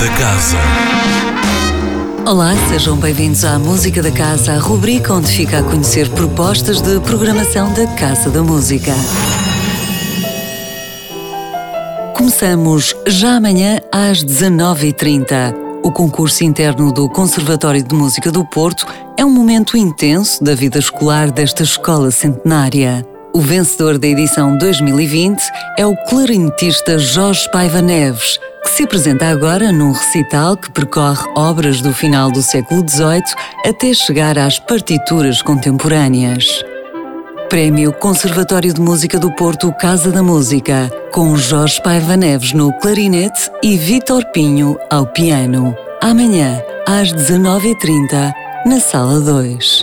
da Casa. Olá, sejam bem-vindos à Música da Casa, a rubrica onde fica a conhecer propostas de programação da Casa da Música. Começamos já amanhã às 19h30. O concurso interno do Conservatório de Música do Porto é um momento intenso da vida escolar desta escola centenária. O vencedor da edição 2020 é o clarinetista Jorge Paiva Neves, se apresenta agora num recital que percorre obras do final do século XVIII até chegar às partituras contemporâneas. Prémio Conservatório de Música do Porto Casa da Música, com Jorge Paiva Neves no clarinete e Vitor Pinho ao piano. Amanhã, às 19h30, na Sala 2.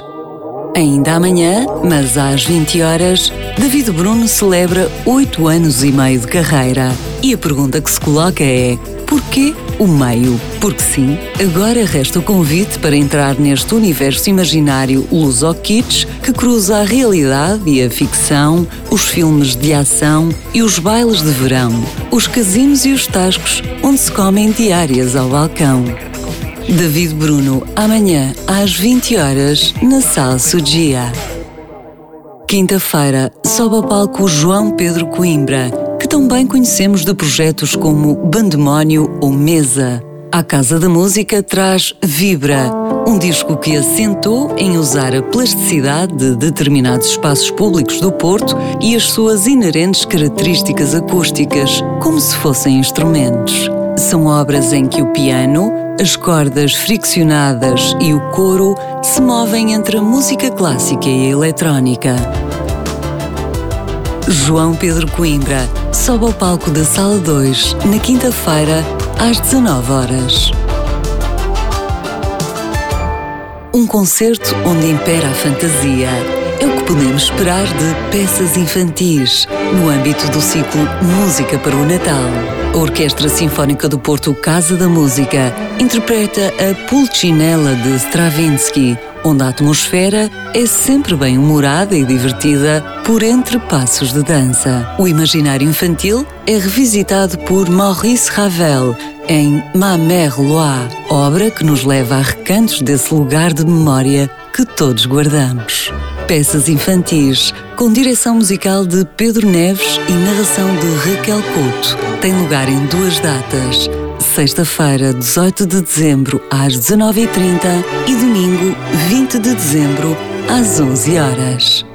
Ainda amanhã, mas às 20 horas, David Bruno celebra 8 anos e meio de carreira. E a pergunta que se coloca é: porquê o meio? Porque sim, agora resta o convite para entrar neste universo imaginário Luso Kitsch que cruza a realidade e a ficção, os filmes de ação e os bailes de verão, os casinos e os tascos onde se comem diárias ao balcão. David Bruno, amanhã às 20 horas na Sala Sugia. Quinta-feira, sobe ao palco João Pedro Coimbra, que também conhecemos de projetos como Bandemónio ou Mesa. A Casa da Música traz Vibra, um disco que assentou em usar a plasticidade de determinados espaços públicos do Porto e as suas inerentes características acústicas, como se fossem instrumentos. São obras em que o piano, as cordas friccionadas e o coro se movem entre a música clássica e a eletrónica. João Pedro Coimbra sobe ao palco da Sala 2 na quinta-feira às 19 horas. Um concerto onde impera a fantasia. É o que podemos esperar de peças infantis no âmbito do ciclo Música para o Natal. A Orquestra Sinfónica do Porto Casa da Música interpreta a Pulcinella de Stravinsky, onde a atmosfera é sempre bem humorada e divertida por entre passos de dança. O imaginário infantil é revisitado por Maurice Ravel em Ma Mère Loire, obra que nos leva a recantos desse lugar de memória que todos guardamos. Peças infantis, com direção musical de Pedro Neves e narração de Raquel Couto, tem lugar em duas datas. Sexta-feira, 18 de dezembro, às 19h30 e domingo, 20 de dezembro, às 11 horas.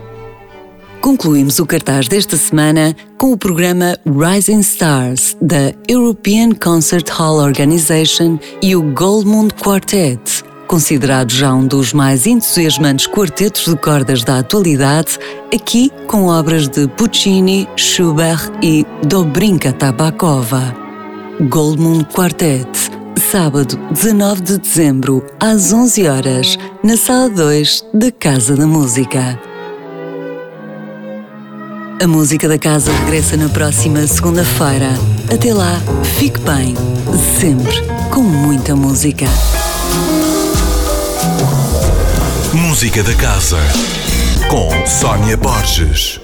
Concluímos o cartaz desta semana com o programa Rising Stars da European Concert Hall Organization e o Goldmund Quartet, considerado já um dos mais entusiasmantes quartetos de cordas da atualidade, aqui com obras de Puccini, Schubert e Dobrinka Tabakova. Goldmund Quartet, sábado 19 de dezembro, às 11 horas, na Sala 2 da Casa da Música. A música da casa regressa na próxima segunda-feira. Até lá, fique bem, sempre com muita música. Música da Casa. Com Sónia Borges.